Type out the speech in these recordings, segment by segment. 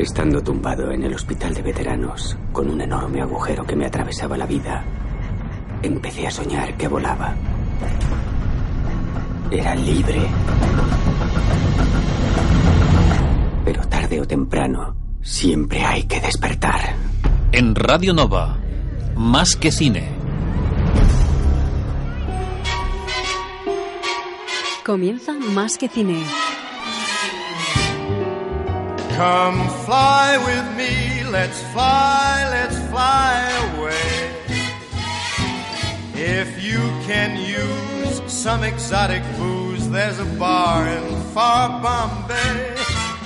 Estando tumbado en el hospital de veteranos, con un enorme agujero que me atravesaba la vida, empecé a soñar que volaba. Era libre. Pero tarde o temprano, siempre hay que despertar. En Radio Nova, más que cine. Comienza más que cine. Come fly with me, let's fly, let's fly away. If you can use some exotic booze, there's a bar in far Bombay.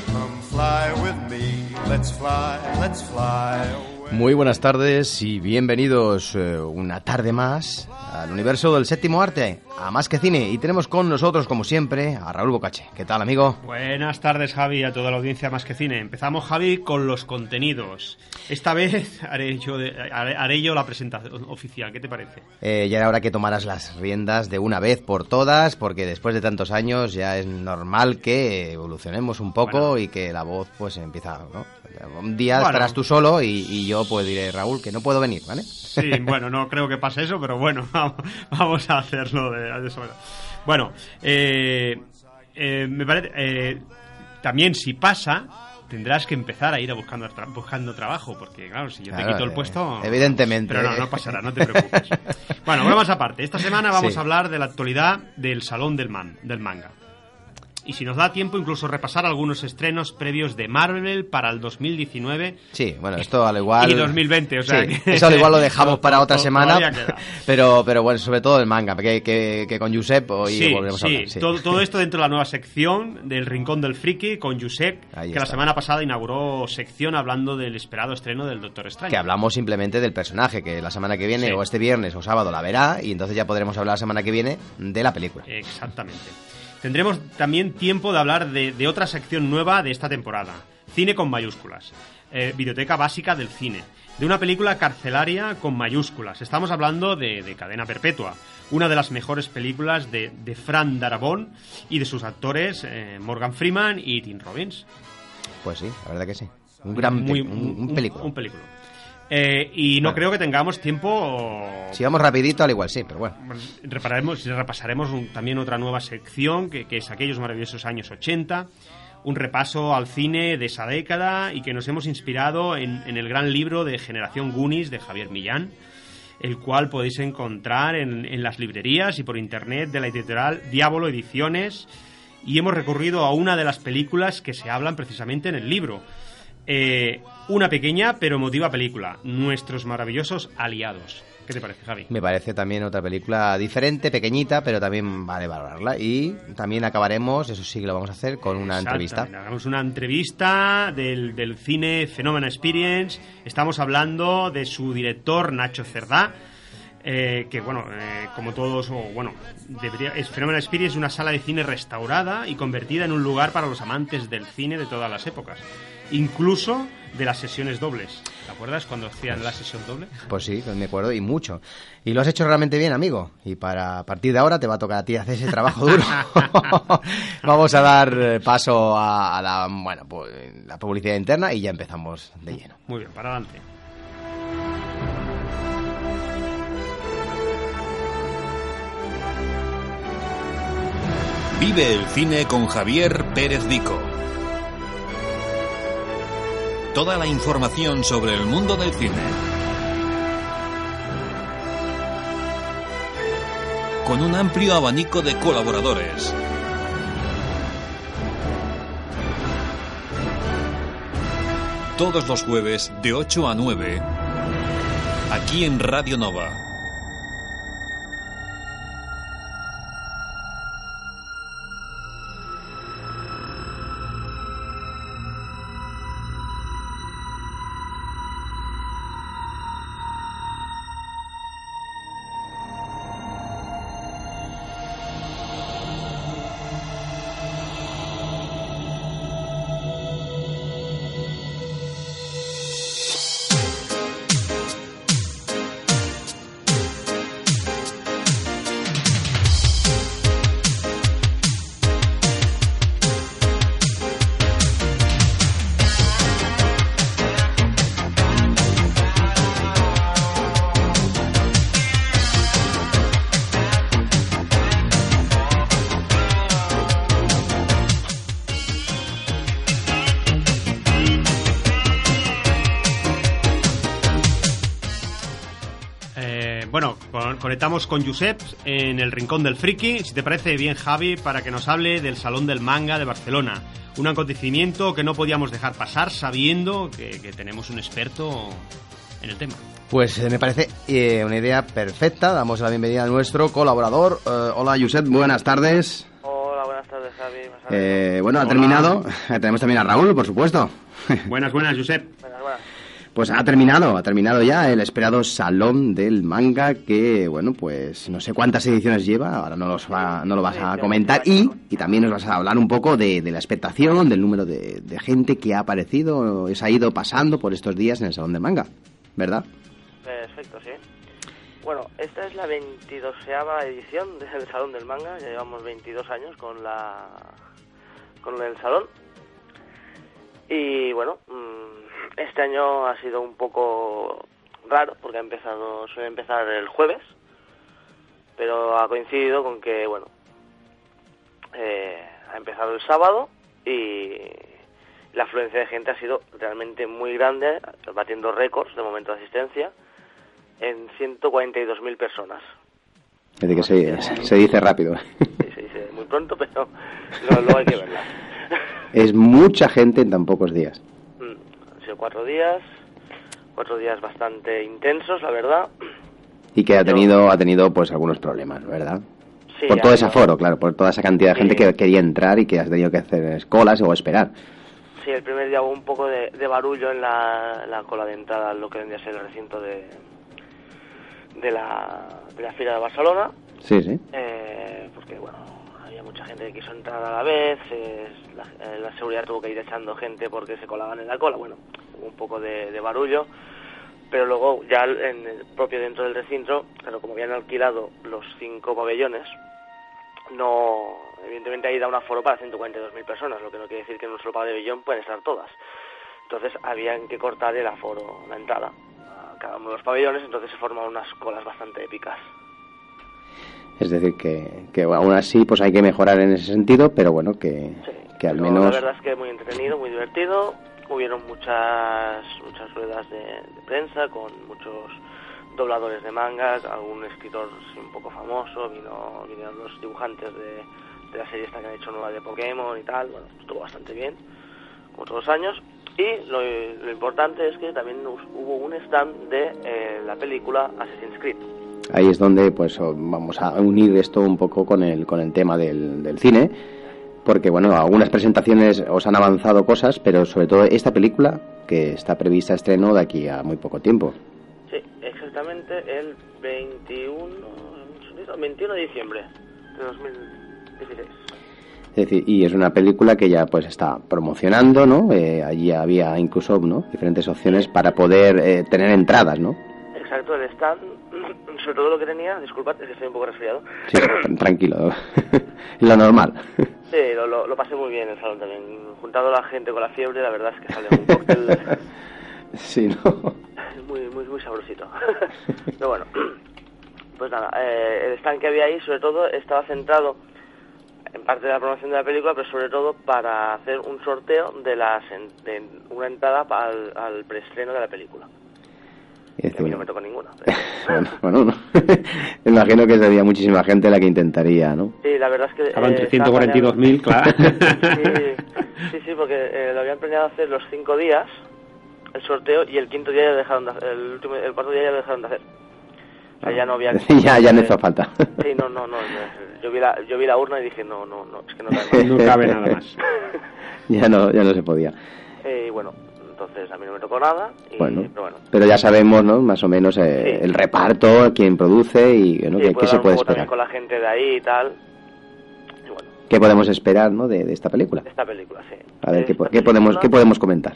Come fly with me, let's fly, let's fly away. Muy buenas tardes y bienvenidos eh, una tarde más al universo del séptimo arte, a Más que Cine. Y tenemos con nosotros, como siempre, a Raúl Bocache. ¿Qué tal, amigo? Buenas tardes, Javi, a toda la audiencia Más que Cine. Empezamos, Javi, con los contenidos. Esta vez haré yo, de- haré, yo la presentación oficial. ¿Qué te parece? Eh, ya era hora que tomaras las riendas de una vez por todas, porque después de tantos años ya es normal que evolucionemos un poco Bueno. y que la voz pues empieza, ¿no? Un día Bueno. estarás tú solo y, y yo pues diré, Raúl, que no puedo venir, ¿vale? Sí, bueno, no creo que pase eso, pero bueno, vamos, a hacerlo de, de esa manera. Bueno, eh, eh, me parece. eh, también, si pasa, tendrás que empezar a ir a buscando, tra- buscando trabajo, porque claro, si yo te quito el puesto. evidentemente. Pero no, no pasará, no te preocupes. bueno, vamos aparte. Esta semana vamos Sí. a hablar de la actualidad del Salón del, man, del Manga. Y si nos da tiempo, incluso repasar algunos estrenos previos de Marvel para el 2019 Sí, bueno, esto al igual... y 2020, o sea Sí, que- eso al igual lo dejamos para otra semana, pero, pero bueno, sobre todo el manga, que, que, que con Josep hoy sí, volveremos a sí, hablar. sí. Todo, todo esto dentro de la nueva sección del Rincón del Friki con Josep, Ahí que la semana pasada inauguró sección hablando del esperado estreno del Doctor Extraño. Que hablamos simplemente del personaje, que la semana que viene, Sí. o este viernes o sábado, la verá, y entonces ya podremos hablar la semana que viene de la película. Exactamente. Tendremos también tiempo de hablar de, de otra sección nueva de esta temporada. Cine con mayúsculas. Eh, biblioteca básica del cine. De una película carcelaria con mayúsculas. Estamos hablando de, de Cadena Perpetua. Una de las mejores películas de, de Fran Darabont y de sus actores eh, Morgan Freeman y Tim Robbins. Pues sí, la verdad que sí. Un gran Muy- un, un película. Un, película. Eh, y no Bueno. creo que tengamos tiempo Si vamos rapidito, al igual sí, pero bueno. Repararemos, repasaremos un- también otra nueva sección que, que es aquellos maravillosos años 80, un repaso al cine de esa década y que nos hemos inspirado en, en el gran libro de Generación Goonies de Javier Millán, el cual podéis encontrar en, en las librerías y por internet de la editorial Diablo Ediciones y hemos recurrido a una de las películas que se hablan precisamente en el libro. Eh, una pequeña pero emotiva película, Nuestros maravillosos aliados. ¿Qué te parece, Javi? Me parece también otra película diferente, pequeñita, pero también vale valorarla. Y también acabaremos, eso sí que lo vamos a hacer, con una entrevista. Hagamos una entrevista del, del cine Phenomena Experience. Estamos hablando de su director, Nacho Cerdá. eh, que bueno, eh, como todos, o bueno, debería, es Phenomena Experience es una sala de cine restaurada y convertida en un lugar para los amantes del cine de todas las épocas, incluso de las sesiones dobles. ¿Te acuerdas cuando hacían la sesión doble? Pues sí, pues me acuerdo, y mucho. Y lo has hecho realmente bien, amigo. Y para a partir de ahora te va a tocar a ti hacer ese trabajo duro. Vamos a dar eh, paso a, a la, bueno, pues, la publicidad interna y ya empezamos de lleno. Muy bien, para adelante. Vive el cine con Javier Pérez Vico. Toda la información sobre el mundo del cine. Con un amplio abanico de colaboradores. Todos los jueves de 8 a 9. Aquí en Radio Nova. Conectamos con Josep en el Rincón del Friki. Si te parece bien, Javi, para que nos hable del Salón del Manga de Barcelona. Un acontecimiento que no podíamos dejar pasar sabiendo que, que tenemos un experto en el tema. Pues eh, me parece eh, una idea perfecta. Damos la bienvenida a nuestro colaborador. Eh, hola, Josep, buenas tardes. Hola, buenas tardes, Javi. Buenas tardes. Eh, bueno, ha Hola. terminado. Eh, Tenemos también a Raúl, por supuesto. Buenas, buenas, Josep. Buenas, buenas. Pues ha terminado, ha terminado ya el esperado Salón del Manga que, bueno, pues no sé cuántas ediciones lleva, ahora no, los va, no lo vas a comentar y, y también nos vas a hablar un poco de, la expectación, del número de, gente que ha aparecido, se ha ido pasando por estos días en el Salón del Manga, ¿verdad? Perfecto, sí. Bueno, esta es la 22 edición del Salón del Manga. Ya llevamos 22 años con la con el salón. Y bueno, mm, este año ha sido un poco raro porque ha empezado suele empezar el jueves, pero ha coincidido con que bueno eh, ha empezado el sábado y la afluencia de gente ha sido realmente muy grande, batiendo récords de momento de asistencia en 142.000 personas. Es decir, que se, se dice rápido. Sí, se dice muy pronto, pero luego hay que verla. Es mucha gente en tan pocos días. Sido cuatro días, cuatro días bastante intensos, la verdad. Y que ha tenido, ha tenido pues algunos problemas, ¿verdad? Sí, por todo ese aforo, claro, por toda esa cantidad de gente que quería entrar y que has tenido que hacer colas o esperar. Sí, el primer día hubo un poco de, de barullo en la, la cola de entrada a lo que vendría a ser el recinto de, de, la, de la Fira de Barcelona. Sí, sí. Eh, porque bueno, mucha gente quiso entrar a la vez, eh, la, seguridad tuvo que ir echando gente porque se colaban en la cola, bueno, hubo un poco de, de barullo, pero luego ya en el propio dentro del recinto, claro, como habían alquilado los cinco pabellones, no, evidentemente ahí da un aforo para 142.000 personas, lo que no quiere decir que en un solo pabellón pueden estar todas. Entonces habían que cortar el aforo, la entrada, a cada uno de los pabellones, entonces se forman unas colas bastante épicas. Es decir, que, que aún así pues hay que mejorar en ese sentido, pero bueno, que, Sí, que al menos... La verdad es que muy entretenido, muy divertido. Hubieron muchas muchas ruedas de, de prensa con muchos dobladores de manga, algún escritor sí, un poco famoso, vino vinieron los dibujantes de, de la serie esta que han hecho nueva de Pokémon y tal. Bueno, estuvo bastante bien, como todos los años. Y lo, lo importante es que también hubo un stand de eh, la película Assassin's Creed. Ahí es donde pues vamos a unir esto un poco con el, con el tema del, del cine, porque bueno, algunas presentaciones os han avanzado cosas, pero sobre todo esta película que está prevista estreno de aquí a muy poco tiempo. Sí, exactamente el 21, un segundito, 21 de diciembre de 2016. Es decir, y es una película que ya pues está promocionando, ¿no? Eh, allí había incluso ¿no? diferentes opciones para poder eh, tener entradas, ¿no? Exacto, el stand, sobre todo lo que tenía, disculpad, es que estoy un poco resfriado. Sí, tr- tranquilo, lo normal. Sí, lo, lo, lo pasé muy bien en el salón también. Juntado la gente con la fiebre, la verdad es que sale un cóctel Sí, ¿no? muy, muy, muy sabrosito. Pero bueno, pues nada, eh, el stand que había ahí, sobre todo, estaba centrado en parte de la promoción de la película, pero sobre todo para hacer un sorteo de, las en- de una entrada al, al preestreno de la película. A mí no me tocó ninguna. pero- bueno, bueno, no. imagino que sería muchísima gente la que intentaría, ¿no? Sí, la verdad es que... Estaba eh, entre estaba 142.000, claro. Sí, sí, sí, porque eh, lo habían planeado hacer los cinco días, el sorteo, y el quinto día ya dejaron de hacer, el, último, el cuarto día ya lo dejaron de hacer. O sea, ya no había... ya, ya no hizo falta. Sí, no, no, no. Yo vi la, yo vi la urna y dije, no, no, no, es que no cabe No cabe nada más. ya no, ya no se podía. Eh, y bueno, entonces a mí no me tocó nada, y, Bueno, pero bueno. pero ya sabemos, ¿no? Más o menos eh, Sí. el reparto, quién produce y bueno, Sí, qué, qué se puede esperar. con la gente de ahí y tal. Y bueno, ¿Qué podemos esperar, ¿no? De, de esta película. esta película, sí. A ver, ¿qué, Esta po- qué podemos, qué podemos comentar?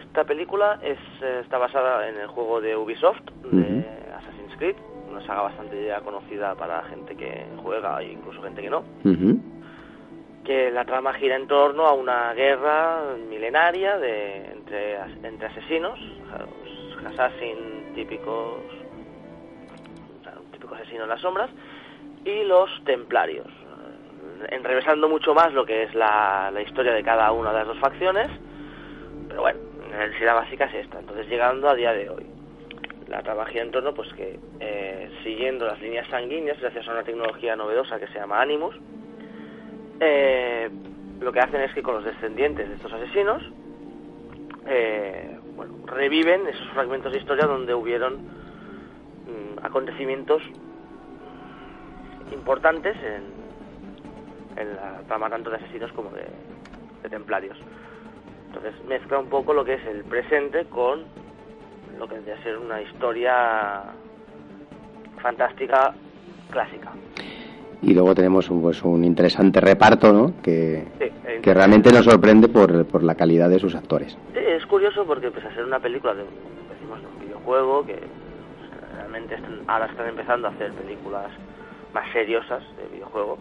Esta película es, eh, está basada en el juego de Ubisoft, de Ujú. Assassin's Creed, una saga bastante ya conocida para gente que juega e incluso gente que no, Ujú. Que la trama gira en torno a una guerra milenaria de, entre, entre asesinos, assassin típicos, o en las sombras, y los templarios, enrevesando mucho más lo que es la, historia de cada una de las dos facciones, pero bueno, la básica es esta, entonces llegando a día de hoy. la trama gira en torno pues que eh, siguiendo las líneas sanguíneas gracias a una tecnología novedosa que se llama Animus eh, lo que hacen es que con los descendientes de estos asesinos eh, bueno, reviven esos fragmentos de historia donde hubieron mm, acontecimientos importantes en, la trama tanto de asesinos como de, de templarios. Entonces mezcla un poco lo que es el presente con lo que que ser una historia fantástica clásica. Y luego tenemos un, pues, un interesante reparto, ¿no? Que, Sí, eh, que realmente nos sorprende por, por la calidad de sus actores. Es curioso porque pese a ser una película de, un- decimos, de un videojuego que pues, realmente están- ahora están empezando a hacer películas más seriosas de videojuego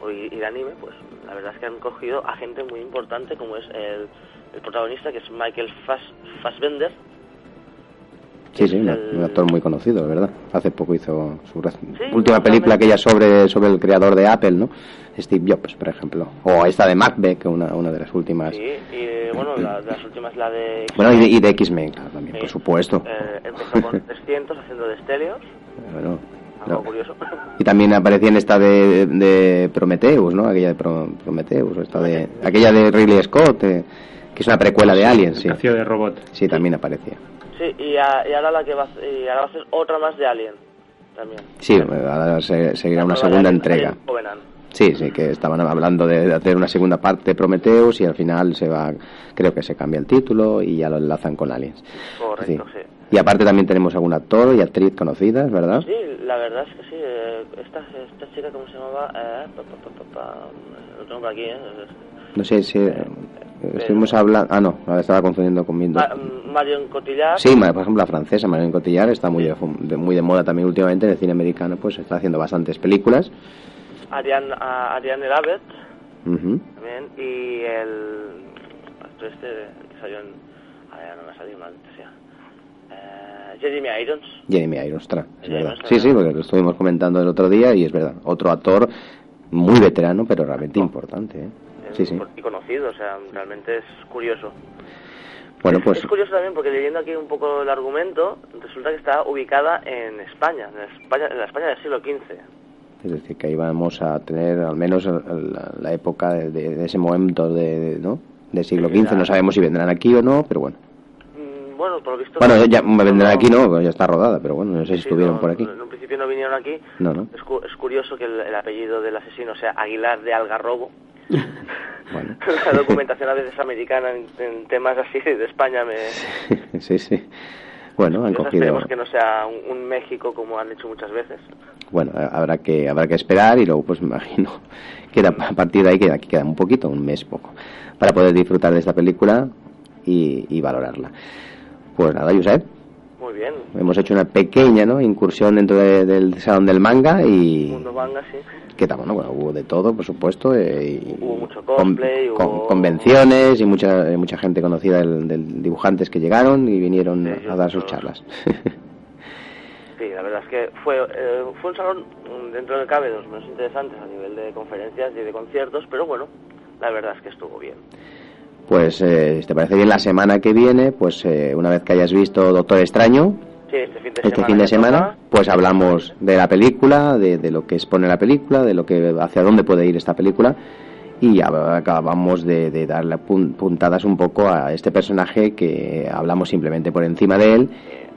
o y, y de anime, pues la verdad es que han cogido a gente muy importante como es el, el protagonista que es Michael Fass, Fassbender. Sí, sí, un, el- un actor muy conocido, ¿verdad? Hace poco hizo su Sí, última película, aquella sobre, sobre el creador de Apple, ¿no? Steve Jobs, por ejemplo. O esta de Macbeth, que una, una de las últimas. Sí, y bueno, la, de las últimas la de... Bueno, y de, y de X-Men, claro, también, Sí. por supuesto. Eh, empezó con 300 haciendo de Stelios, Bueno, algo no. curioso. Y también aparecía en esta de, de Prometheus, ¿no? Aquella de Pro- Prometheus, o esta de, aquella de Ridley Scott, eh, que es una precuela de Alien, sí. Nació de robot. Sí, también aparecía. Sí, y, a- y ahora la que va a, hacer- y ahora va a hacer otra más de Alien también. Sí, ahora se- seguirá una segunda entrega. Sí, sí, que estaban hablando de hacer una segunda parte de Prometheus y al final se va, creo que se cambia el título y ya lo enlazan con Aliens. Correcto, sí. Y aparte también tenemos algún actor y actriz conocidas, ¿verdad? Sí, la verdad es que sí. eh, esta, esta chica, ¿cómo se llamaba? Eh, pa, pa, pa, pa, pa, lo tengo por aquí, ¿eh? No sé si eh, estuvimos hablando... Ah, no, ahora estaba confundiendo con mi- Ma- Marion Cotillard. Sí, por ejemplo, la francesa Marion Cotillard está muy de, muy de moda también últimamente en el cine americano, pues está haciendo bastantes películas. Ariane, a- Ariane Elabet Ujú. también. Y el actor este que salió en... A ver, no me ha salido mal, sea. Eh, Jeremy Irons. Jeremy Irons, ostras, es Jeremy verdad. Irons, Sí, sí, porque lo estuvimos comentando el otro día y es verdad. Otro actor muy veterano, pero realmente importante, ¿eh? Sí, sí. Y conocido, o sea, realmente es curioso. Bueno, es, pues es curioso también porque leyendo aquí un poco el argumento, resulta que está ubicada en España, en la España, en la España del siglo XV. es decir, que ahí vamos a tener al menos la, la época de, de- de ese momento de, de- ¿no? del siglo XV. No sabemos si vendrán aquí o no, pero bueno. Bueno, por lo visto... Bueno, ya vendrán no- aquí, no, pues ya está rodada, pero bueno, no sé si sí, estuvieron no, por aquí. En un principio no vinieron aquí. No, no. Es, cu- es curioso que el, el apellido del asesino sea Aguilar de Algarrobo. Bueno. La documentación a veces americana en, en temas así de España me... sí, sí. Bueno, han cogido. Esperemos que no sea un, un México como han hecho muchas veces. Bueno, eh, habrá que habrá que esperar y luego pues me imagino que a partir de ahí queda, queda un poquito, un mes poco, para poder disfrutar de esta película y, y valorarla. Pues nada, Josep, Muy bien. hemos hecho una pequeña ¿no? incursión dentro de- del salón del manga y Mundo manga, sí. que tal, bueno, bueno, hubo de todo, por supuesto, eh, y Hubo mucho cosplay, con- hubo- convenciones y mucha eh, mucha gente conocida del, del dibujantes que llegaron y vinieron Sí, a dar sus charlas. Sí, la verdad es que fue, eh, fue un salón mm, dentro del cabe de los menos interesantes a nivel de conferencias y de conciertos, pero bueno, la verdad es que estuvo bien. Pues, eh, si te parece bien, la semana que viene, pues eh, una vez que hayas visto Doctor Extraño, Sí, este fin de este semana. fin de que semana, toca, pues hablamos de la película, de, de lo que expone la película, de lo que hacia dónde puede ir esta película y ya acabamos de, de darle pun- puntadas un poco a este personaje que hablamos simplemente por encima de él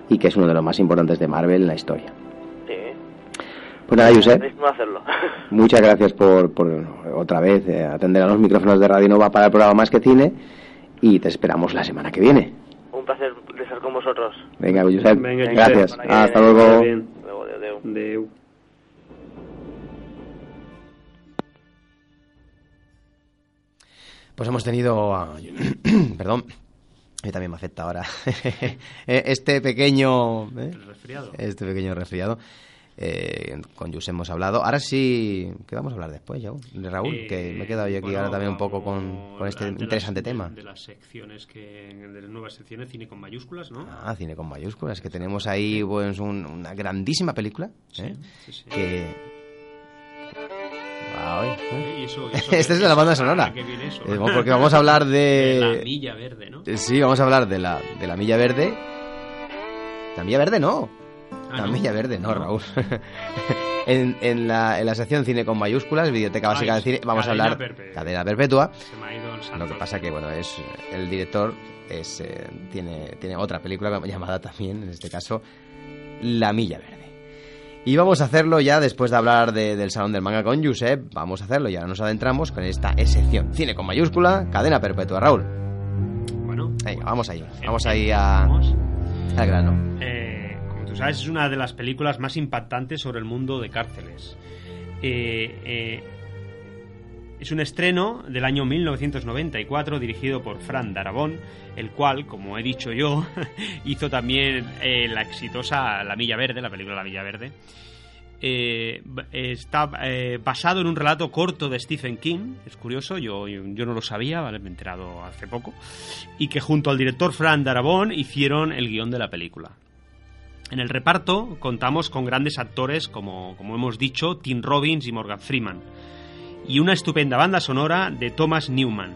y que es uno de los más importantes de Marvel en la historia. Pues nada, Josep, que hacerlo. muchas gracias por, por otra vez eh, atender a los micrófonos de Radio Nova para el programa Más que Cine y te esperamos la semana que viene. un placer de estar con vosotros. Venga, Josep, Venga, gracias. Hasta luego. bien. Luego, adeu, adeu. Adeu. Pues hemos tenido, a- perdón, y también me afecta ahora, este pequeño, ¿eh? El resfriado. este pequeño resfriado. Eh, con Jus hemos hablado. Ahora sí, ¿qué vamos a hablar después, ya Raúl? que me he quedado yo aquí Eh, bueno, ahora también un poco con, este las- interesante de- tema. De las secciones que. de las nuevas secciones, cine con mayúsculas, ¿no? Ah, cine con mayúsculas, que tenemos ahí pues un- una grandísima película. ¿eh? Sí, sí. Que... Ay, ¿eh? Eh, Esta es la banda sonora. ¿A qué viene eso? Eh, porque vamos a hablar De la de... milla verde, ¿no? Eh, Sí, vamos a hablar de la, de la Milla Verde. La Milla Verde no. Ah, la ¿no? Milla Verde no. Raúl. en, en la, en la sección cine con mayúsculas, Biblioteca Ay, Básica de Cine, vamos a hablar Perpetua. Cadena Perpetua. Se me ha ido el santo. Lo que pasa que, bueno, es el director es, eh, tiene, tiene otra película llamada también, en este caso, La Milla Verde. Y vamos a hacerlo ya después de hablar de- del Salón del Manga con Josep. Vamos a hacerlo y ahora nos adentramos con esta sección. Cine con mayúscula, cadena perpetua. Raúl, Bueno, venga, vamos ahí. Vamos ahí a, al grano. Eh, es una de las películas más impactantes sobre el mundo de cárceles. Eh, eh, es un estreno del año 1994 dirigido por Fran Darabont, el cual, como he dicho yo, hizo también eh, la exitosa La Milla Verde, la película La Milla Verde. Está basado en un relato corto de Stephen King, es curioso, yo, yo, no lo sabía, me he enterado hace poco, y que junto al director Fran Darabont hicieron el guion de la película. En el reparto contamos con grandes actores como, como hemos dicho, Tim Robbins y Morgan Freeman, y una estupenda banda sonora de Thomas Newman.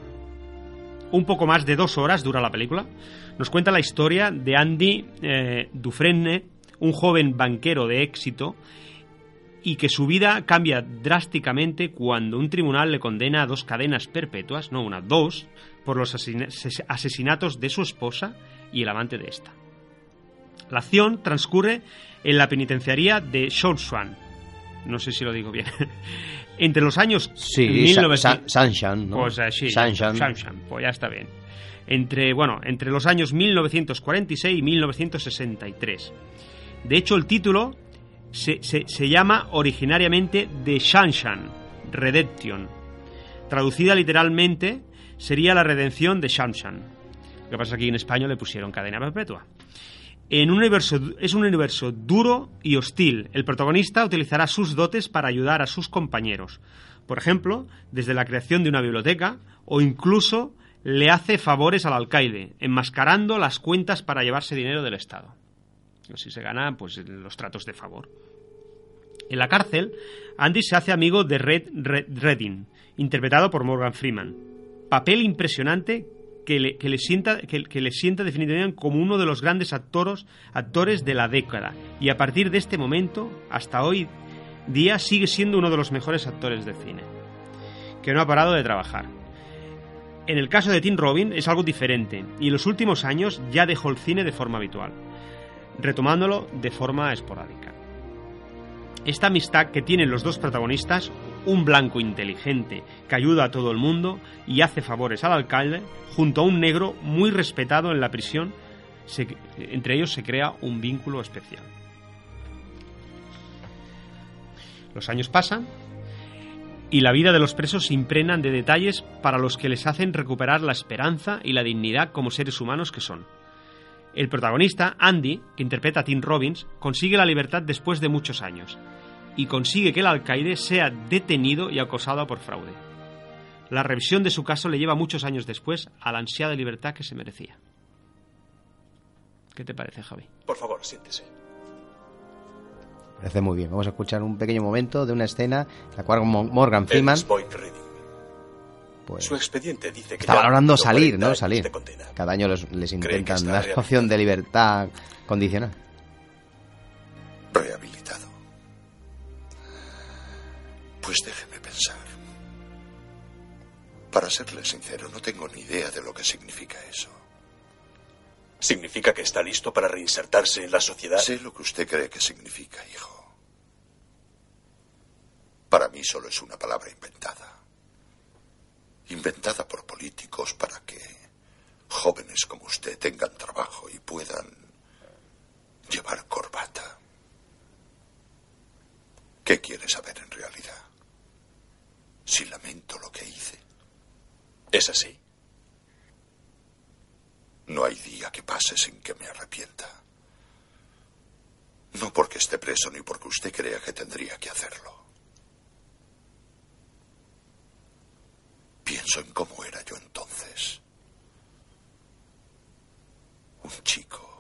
Un poco más de dos horas dura la película. Nos cuenta la historia de Andy eh, Dufresne, un joven banquero de éxito, y que su vida cambia drásticamente cuando un tribunal le condena a dos cadenas perpetuas, no una, dos, por los asesina- asesinatos de su esposa y el amante de esta. La acción transcurre en la penitenciaría de Shawswan. No sé si lo digo bien. Entre los años Sí, 1900 Sa- ¿no? Pues Sunshine. Sunshine, pues ya está bien. Entre, bueno, entre los años 1946 y 1963. De hecho, el título se, se- se llama originariamente The Shanshan Redemption. Traducida literalmente, sería la redención de Shanshan. Lo que pasa es que aquí en español le pusieron cadena perpetua. En un universo, es un universo duro y hostil. El protagonista utilizará sus dotes para ayudar a sus compañeros. Por ejemplo, desde la creación de una biblioteca o incluso le hace favores al alcaide, enmascarando las cuentas para llevarse dinero del Estado. Así se gana pues, los tratos de favor. En la cárcel, Andy se hace amigo de Red, Red Redding, interpretado por Morgan Freeman. Papel impresionante que le, sienta, que, sienta definitivamente como uno de los grandes actoros, actores de la década. Y a partir de este momento, hasta hoy día, sigue siendo uno de los mejores actores de cine. Que no ha parado de trabajar. En el caso de Tim Robin es algo diferente, y en los últimos años ya dejó el cine de forma habitual, retomándolo de forma esporádica. Esta amistad que tienen los dos protagonistas, un blanco inteligente que ayuda a todo el mundo y hace favores al alcalde, junto a un negro muy respetado en la prisión, entre ellos se crea un vínculo especial. Los años pasan y la vida de los presos se impregnan de detalles para los que les hacen recuperar la esperanza y la dignidad como seres humanos que son. El protagonista, Andy, que interpreta a Tim Robbins, consigue la libertad después de muchos años y consigue que el alcaide sea detenido y acosado por fraude. La revisión de su caso le lleva muchos años después a la ansiada libertad que se merecía. ¿Qué te parece, Javi? Por favor, siéntese. Parece muy bien. Vamos a escuchar un pequeño momento de una escena en la cual Mo- Morgan Freeman pues, Su expediente dice que está valorando salir, 40 ¿no? Salir. condena. Cada año les, les intentan rehabilitado. opción de libertad condicional. Para serle sincero, no tengo ni idea de lo que significa eso. ¿Significa que está listo para reinsertarse en la sociedad? Sé lo que usted cree que significa, hijo. Para mí solo es una palabra inventada. Inventada por políticos para que jóvenes como usted tengan trabajo y puedan llevar corbata. ¿Qué quiere saber en realidad? Si lamento lo que hice. ¿Es así? No hay día que pase sin que me arrepienta. No porque esté preso ni porque usted crea que tendría que hacerlo. Pienso en cómo era yo entonces. Un chico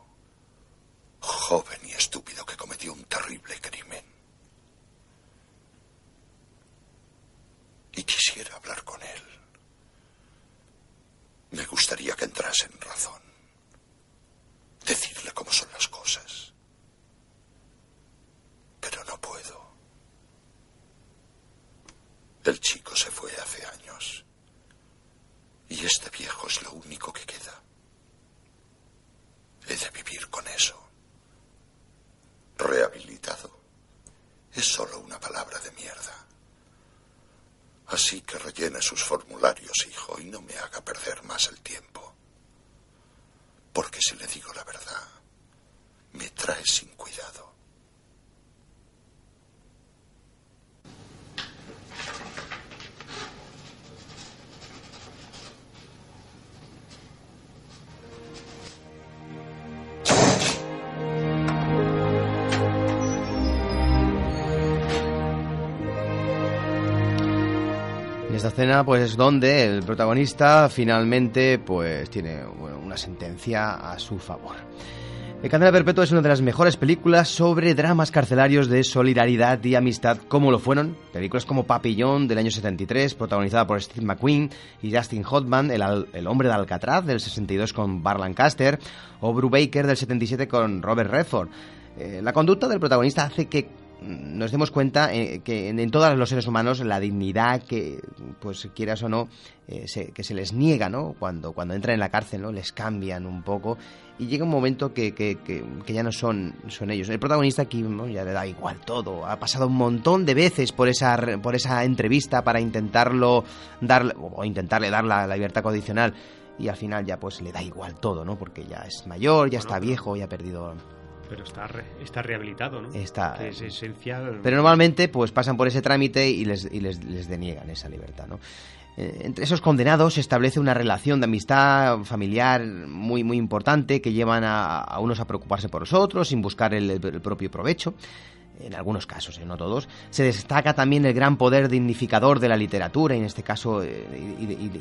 joven y estúpido que cometió un terrible crimen. Y quisiera hablar con él. Me gustaría que entrase en razón. Decirle cómo son las cosas. Pero no puedo. El chico se fue hace años. Y este viejo es lo único que queda. He de vivir con eso. Rehabilitado. Es solo una palabra de mierda. Así que rellene sus formularios, hijo, y no me haga perder más el tiempo. Porque si le digo la verdad, me trae sin cuidado. Escena, pues es donde el protagonista finalmente, pues tiene una sentencia a su favor. El Candela Perpetua es una de las mejores películas sobre dramas carcelarios de solidaridad y amistad, como lo fueron películas como Papillón del año 73, protagonizada por Steve McQueen y Justin Hotman, El, El hombre de Alcatraz del 62 con Bar Lancaster, o Brubaker del 77 con Robert Redford. Eh, la conducta del protagonista hace que nos demos cuenta eh, que en, en todos los seres humanos la dignidad que, pues quieras o no, eh, se- que se les niega, ¿no? Cuando, cuando entran en la cárcel, ¿no? Les cambian un poco y llega un momento que, que- que- que ya no son, son ellos. El protagonista aquí ¿no? ya le da igual todo. Ha pasado un montón de veces por esa, por esa entrevista para intentarlo dar, o intentarle dar la, la libertad condicional y al final ya pues le da igual todo, ¿no? Porque ya es mayor, ya está viejo, ya ha perdido Pero está, re- está rehabilitado, ¿no? Está- Que es esencial. Pero normalmente pues pasan por ese trámite y les, y les, les deniegan esa libertad, ¿no? Eh, entre esos condenados se establece una relación de amistad familiar muy muy importante que llevan a, a unos a preocuparse por los otros sin buscar el, el propio provecho. En algunos casos, eh, no todos. Se destaca también el gran poder dignificador de la literatura, y en este caso, eh,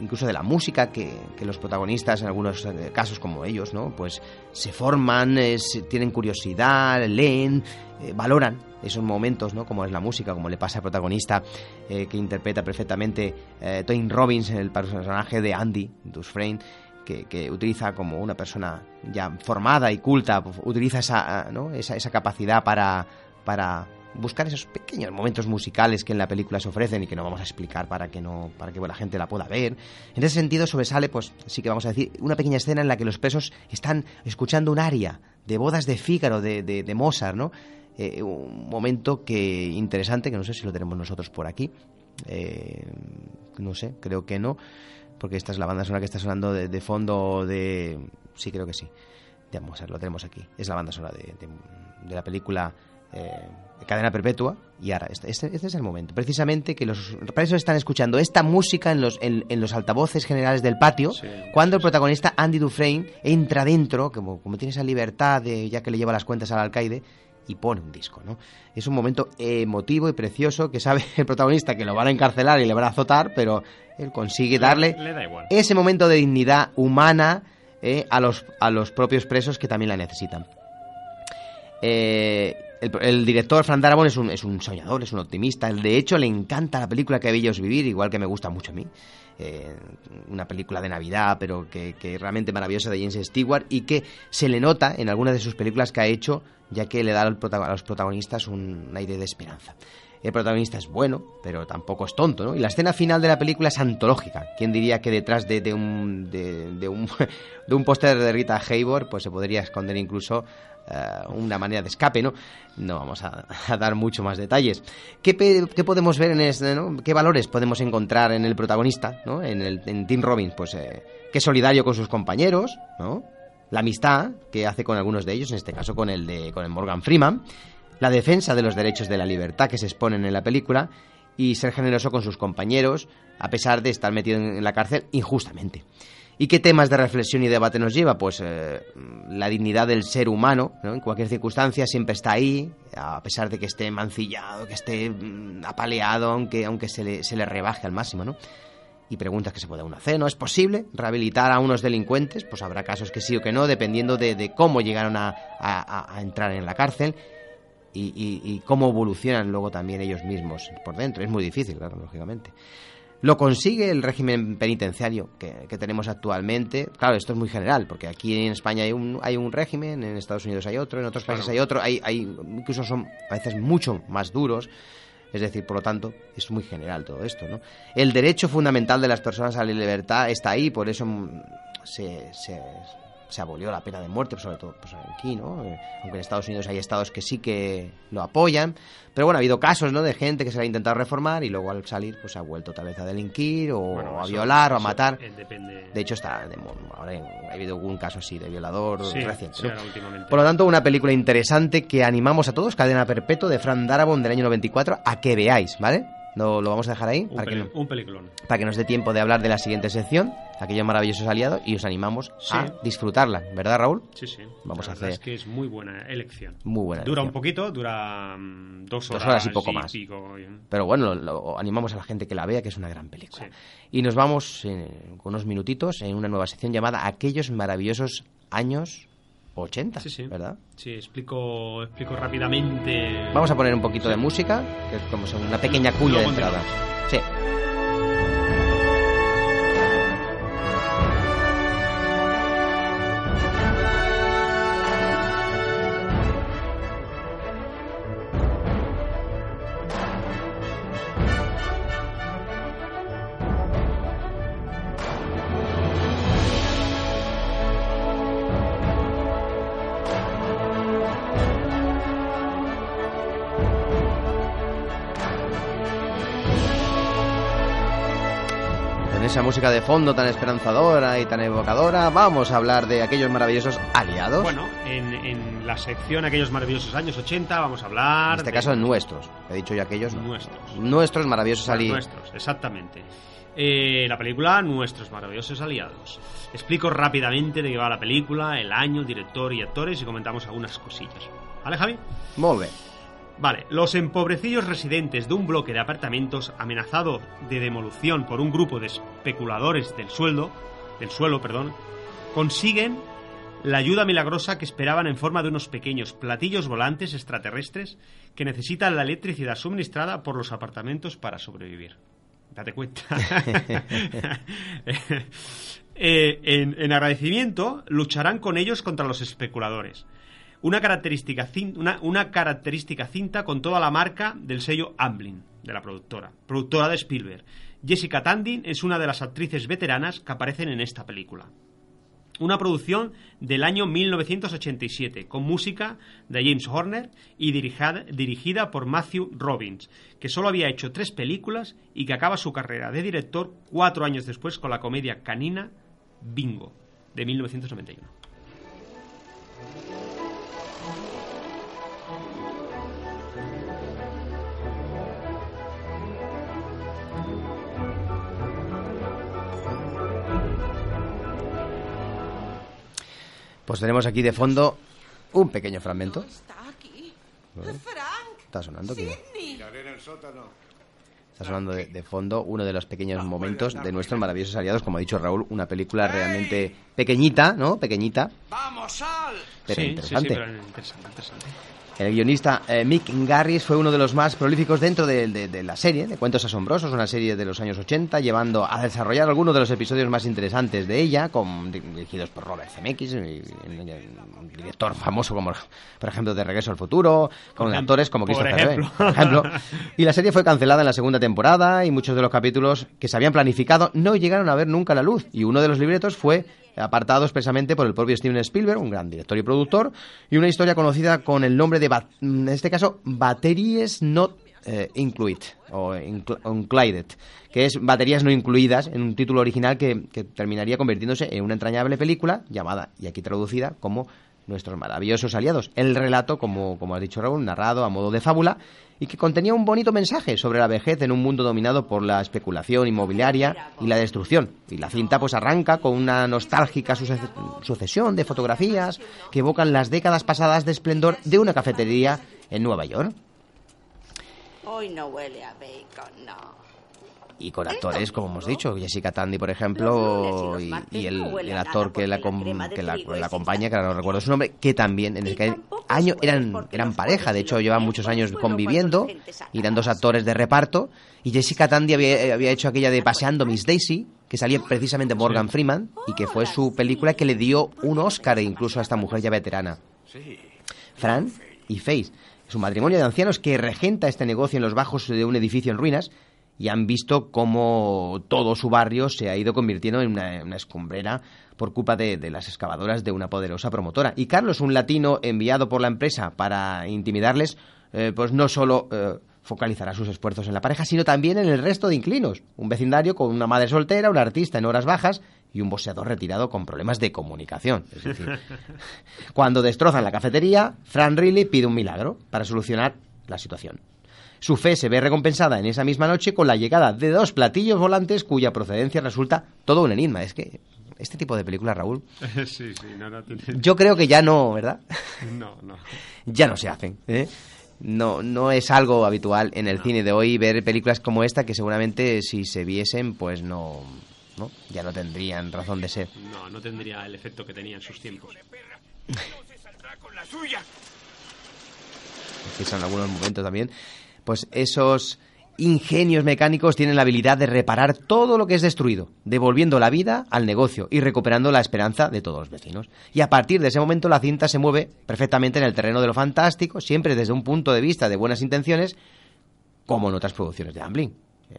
incluso de la música, que, que los protagonistas, en algunos eh, casos como ellos, ¿no? Pues se forman, eh, tienen curiosidad, leen, eh, valoran esos momentos, ¿no? Como es la música, como le pasa al protagonista que interpreta perfectamente Twain Robbins, el personaje de Andy Dufresne, que, que utiliza como una persona ya formada y culta, pues, utiliza esa, esa, esa capacidad para, para buscar esos pequeños momentos musicales que en la película se ofrecen y que no vamos a explicar para que no para que la gente la pueda ver. En ese sentido sobresale, pues sí que vamos a decir, una pequeña escena en la que los presos están escuchando un aria de bodas de Fígaro de, de, Mozart, ¿no? Eh, un momento que interesante que no sé si lo tenemos nosotros por aquí. Eh, no sé, creo que no, porque esta es la banda sonora que está sonando de, de fondo de... Sí, creo que sí. De Mozart, lo tenemos aquí. Es la banda sonora de la película eh, Cadena Perpetua. Y ahora, este, este- este es el momento. Precisamente que los presos están escuchando esta música en los, en, en los altavoces generales del patio, Sí, cuando el protagonista Andy Dufresne entra dentro, como, como tiene esa libertad de ya que le lleva las cuentas al alcaide, y pone un disco, ¿no? Es un momento emotivo y precioso que sabe el protagonista que lo van a encarcelar y le van a azotar, pero él consigue darle Le da igual. ese momento de dignidad humana eh, a, los, a los propios presos que también la necesitan. Eh, el, director Fran Darabont es un, es un soñador, es un optimista. De hecho, le encanta la película que ellos vivir, igual que me gusta mucho a mí. Eh, una película de Navidad, pero que, que realmente maravillosa de James Stewart y que se le nota en algunas de sus películas que ha hecho, ya que le da a los protagonistas un aire de esperanza. El protagonista es bueno, pero tampoco es tonto, ¿no? Y la escena final de la película es antológica. ¿Quién diría que detrás de, de un de, de un de un póster de Rita Hayworth pues se podría esconder incluso eh, una manera de escape, ¿no? No vamos a, dar mucho más detalles. ¿Qué, qué podemos ver en este, ¿no? ¿Qué valores podemos encontrar en el protagonista, ¿no? En, el, en Tim Robbins, pues eh, que es solidario con sus compañeros, ¿no? La amistad que hace con algunos de ellos, en este caso con el de con el Morgan Freeman, la defensa de los derechos de la libertad que se exponen en la película y ser generoso con sus compañeros a pesar de estar metido en la cárcel injustamente. ¿Y qué temas de reflexión y debate nos lleva? Pues eh, la dignidad del ser humano, ¿no? en cualquier circunstancia siempre está ahí, a pesar de que esté mancillado, que esté mm, apaleado, aunque, aunque se, le, se le rebaje al máximo, ¿no? Y preguntas que se puede uno hacer, ¿no? ¿Es posible rehabilitar a unos delincuentes? Pues habrá casos que sí o que no, dependiendo de, de cómo llegaron a, a- a entrar en la cárcel y, y- y cómo evolucionan luego también ellos mismos por dentro. Es muy difícil, claro, lógicamente. Lo consigue el régimen penitenciario que, que tenemos actualmente. Claro, esto es muy general, porque aquí en España hay un, hay un régimen, en Estados Unidos hay otro, en otros países hay otro, hay, hay incluso son a veces mucho más duros. Es decir, por lo tanto, es muy general todo esto, ¿no? El derecho fundamental de las personas a la libertad está ahí, por eso se, se, se abolió la pena de muerte, sobre todo pues, aquí, ¿no? Eh, Aunque en Estados Unidos hay estados que sí que lo apoyan. Pero bueno, ha habido casos, ¿no? De gente que se la ha intentado reformar y luego al salir, pues ha vuelto tal vez a delinquir o Bueno, a eso- violar o a matar. eh, depende. De hecho, está de ahora ha habido algún caso así de violador Sí, reciente. Por lo tanto, una película interesante que animamos a todos, Cadena Perpetua de Fran Darabont del año 94, a que veáis, ¿vale? No, lo vamos a dejar ahí un, para que, no- un peliculón. para que nos dé tiempo de hablar de la siguiente sección, aquellos maravillosos aliados, y os animamos Sí. a disfrutarla, ¿verdad, Raúl? Sí, sí. Vamos La a hacer- Es que es muy buena elección. Muy buena. Dura elección. un poquito, dura mm, dos Dos horas, y poco más. pico, y- Pero bueno, lo- animamos a la gente que la vea, que es una gran película. Sí. Y nos vamos eh, con unos minutitos en una nueva sección llamada Aquellos maravillosos años 80, Sí, sí. ¿verdad? Sí, explico, explico rápidamente. Vamos a poner un poquito de música, que es como una pequeña cuña de entrada. Sí. Música de fondo tan esperanzadora y tan evocadora, vamos a hablar de aquellos maravillosos aliados. Bueno, en, en la sección aquellos maravillosos años 80 vamos a hablar. en este de caso nuestros. He dicho yo aquellos, no. Nuestros. Nuestros maravillosos aliados. Nuestros, exactamente. Eh, la película Nuestros maravillosos aliados. Explico rápidamente de qué va la película, el año, director y actores y comentamos algunas cosillas. ¿Vale, Javi? Molt bé. Vale, los empobrecidos residentes de un bloque de apartamentos amenazado de demolición por un grupo de especuladores del sueldo, del suelo, perdón, consiguen la ayuda milagrosa que esperaban en forma de unos pequeños platillos volantes extraterrestres que necesitan la electricidad suministrada por los apartamentos para sobrevivir. Date cuenta. Eh, en, en agradecimiento, lucharán con ellos contra los especuladores. Una característica, cin- una, característica cinta con toda la marca del sello Amblin, de la productora, productora de Spielberg. Jessica Tandin es una de las actrices veteranas que aparecen en esta película. Una producción del año 1987, con música de James Horner y dirigida por Matthew Robbins, que solo había hecho tres películas y que acaba su carrera de director cuatro años después con la comedia canina Bingo, de 1991. Pues tenemos aquí de fondo un pequeño fragmento. Está aquí. Está sonando aquí. Sidney. Está sonando de, de fondo uno de los pequeños momentos de nuestros maravillosos aliados, como ha dicho Raúl, una película realmente pequeñita, ¿no? Pequeñita, ¡Vamos, sal! pero sí, interesante. Sí, sí, pero interesante, interesante. El guionista eh, Mick Garris fue uno de los más prolíficos dentro de, de- de la serie de Cuentos Asombrosos, una serie de los años 80, llevando a desarrollar algunos de los episodios más interesantes de ella, con, dirigidos por Robert Zemeckis, un director famoso como, por ejemplo, de Regreso al Futuro, con Por actores como Christopher Reeve, ejemplo. por ejemplo. Y la serie fue cancelada en la segunda temporada y muchos de los capítulos que se habían planificado no llegaron a ver nunca la luz. Y uno de los libretos fue apartado expresamente por el propio Steven Spielberg, un gran director y productor, y una historia conocida con el nombre de, en este caso, Batteries Not eh, Included, o incl- Included, que es baterías no incluidas en un título original que terminaría convirtiéndose en una entrañable película llamada, y aquí traducida, como Nuestros maravillosos aliados. El relato, como, como has dicho Raúl, narrado a modo de fábula y que contenía un bonito mensaje sobre la vejez en un mundo dominado por la especulación inmobiliaria y la destrucción. Y la cinta pues arranca con una nostálgica suce- sucesión de fotografías que evocan las décadas pasadas de esplendor de una cafetería en Nueva York. Hoy no huele a bacon, no. Y con actores, como hemos dicho, Jessica Tandy, por ejemplo, y, y el, el actor que la, com- que la, la acompaña, que ahora no recuerdo su nombre, que también en ese año eran, eran pareja, de hecho llevan muchos años conviviendo, y eran dos actores de reparto, y Jessica Tandy había, había hecho aquella de Paseando Miss Daisy, que salía precisamente Morgan Freeman, y que fue su película que le dio un Oscar incluso a esta mujer ya veterana. Fran y Face. Es un matrimonio de ancianos que regenta este negocio en los bajos de un edificio en ruinas y han visto cómo todo su barrio se ha ido convirtiendo en una, escumbrera por culpa de, las excavadoras de una poderosa promotora. Y Carlos, un latino enviado por la empresa para intimidarles, eh, pues no solo eh, focalizará sus esfuerzos en la pareja, sino también en el resto de inclinos. Un vecindario con una madre soltera, un artista en horas bajas y un boxeador retirado con problemas de comunicación. Es decir, cuando destrozan la cafetería, Fran Riley pide un milagro para solucionar la situación. Su fe se ve recompensada en esa misma noche con la llegada de dos platillos volantes cuya procedencia resulta todo un enigma. Es que este tipo de películas, Raúl, sí, sí, no, no, yo creo que ya no, ¿verdad? No, no. ya no se hacen. ¿eh? No, no es algo habitual en el cine de hoy ver películas como esta que seguramente si se viesen, pues no, ¿no? Ya no tendrían razón de ser. No, no tendría el efecto que tenía en sus tiempos. en algunos momentos también, pues esos ingenios mecánicos tienen la habilidad de reparar todo lo que es destruido, devolviendo la vida al negocio y recuperando la esperanza de todos los vecinos. Y a partir de ese momento la cinta se mueve perfectamente en el terreno de lo fantástico, siempre desde un punto de vista de buenas intenciones, como en otras producciones de Amblin.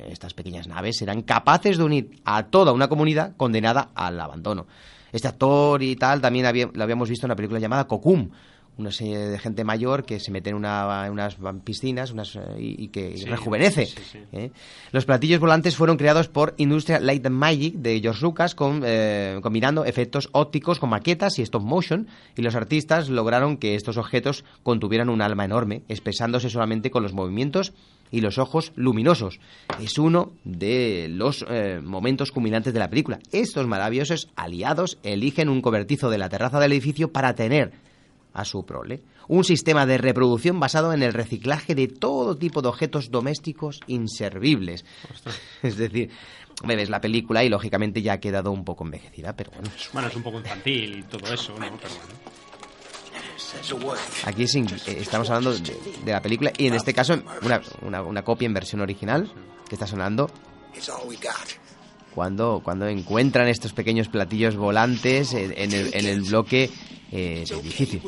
Estas pequeñas naves serán capaces de unir a toda una comunidad condenada al abandono. Este actor y tal también lo habíamos visto en una película llamada Cocum, una serie de gente mayor que se mete en, unas piscinas unas, eh, y, que rejuvenece. ¿eh? Los platillos volantes fueron creados por Industrial Light and Magic de George Lucas, con, eh, combinando efectos ópticos con maquetas y stop motion, y los artistas lograron que estos objetos contuvieran un alma enorme, expresándose solamente con los movimientos y los ojos luminosos. Es uno de los momentos culminantes de la película. Estos maravillosos aliados eligen un cobertizo de la terraza del edificio para tener a su prole. Un sistema de reproducción basado en el reciclaje de todo tipo de objetos domésticos inservibles. Es decir, me ves la película y lógicamente ya ha quedado un poco envejecida, pero bueno. Bueno, es un poco infantil y todo eso, ¿no? Pero bueno. Aquí eh, estamos hablando de, la película y en este caso una, una, copia en versión original que está sonando cuando, cuando encuentran estos pequeños platillos volantes en, el, en el bloque eh, de edificio.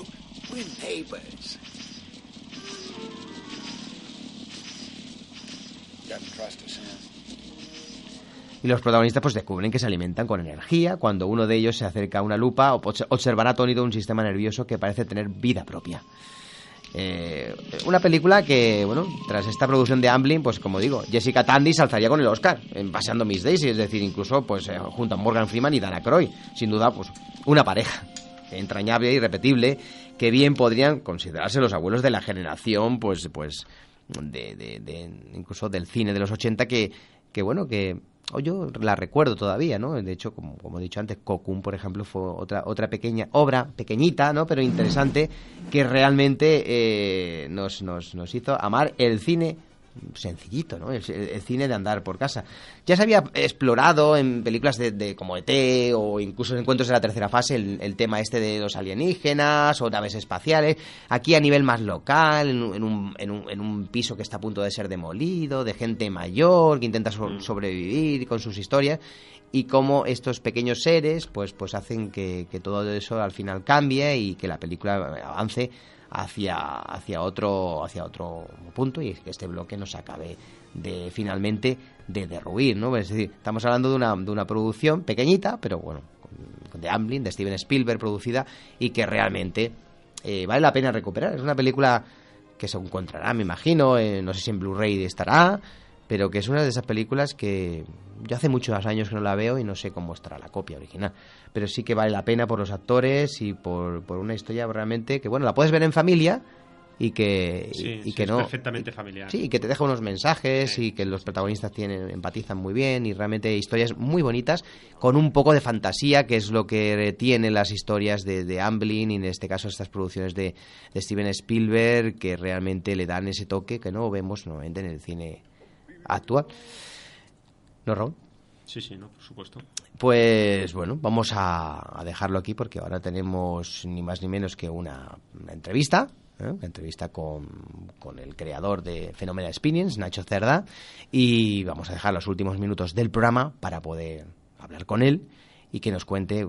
Y los protagonistas pues descubren que se alimentan con energía. Cuando uno de ellos se acerca a una lupa, observará atónito un sistema nervioso que parece tener vida propia. Eh, una película que, bueno, tras esta producción de Amblin, pues como digo, Jessica Tandy saltaría con el Oscar en Paseando Miss Daisy, es decir, incluso pues eh, junto a Morgan Freeman y Dana Croy. Sin duda, pues una pareja entrañable y repetible que bien podrían considerarse los abuelos de la generación, pues, pues, de, de, incluso del cine de los 80 que, que bueno, que yo la recuerdo todavía, ¿no? De hecho, como, como he dicho antes, Cocoon, por ejemplo, fue otra, otra pequeña obra, pequeñita, ¿no? Pero interesante, que realmente eh, nos, nos, nos hizo amar el cine sencillito, ¿no? El, cine de andar por casa. Ya se había explorado en películas de, como ET o incluso en encuentros de la tercera fase el, tema este de los alienígenas o naves espaciales. Aquí a nivel más local, en, un, en, un, en, un, piso que está a punto de ser demolido, de gente mayor que intenta mm. sobrevivir con sus historias y cómo estos pequeños seres pues, pues hacen que, que todo eso al final cambie y que la película avance hacia, hacia, otro, hacia otro punto y que este bloque nos acabe de finalmente de derruir, ¿no? Es decir, estamos hablando de una, de una producción pequeñita, pero bueno, de Amblin, de Steven Spielberg producida y que realmente eh, vale la pena recuperar. Es una película que se encontrará, me imagino, no sé si en Blu-ray estará, pero que es una de esas películas que yo hace muchos años que no la veo y no sé cómo estará la copia original. Pero sí que vale la pena por los actores y por, por una historia realmente que, bueno, la puedes ver en familia y que, y, que no. perfectamente familiar. Sí, y que te deja unos mensajes y que los protagonistas tienen, empatizan muy bien y realmente historias muy bonitas con un poco de fantasía, que es lo que tienen las historias de, de Amblin y en este caso estas producciones de, de Steven Spielberg que realmente le dan ese toque que no vemos nuevamente en el cine actual. ¿No, Raúl? Sí, sí, no, por supuesto. Pues bueno, vamos a, dejarlo aquí porque ahora tenemos ni más ni menos que una, entrevista, ¿eh? entrevista con, con, el creador de Fenómena Experience, Nacho Cerda, y vamos a dejar los últimos minutos del programa para poder hablar con él y que nos cuente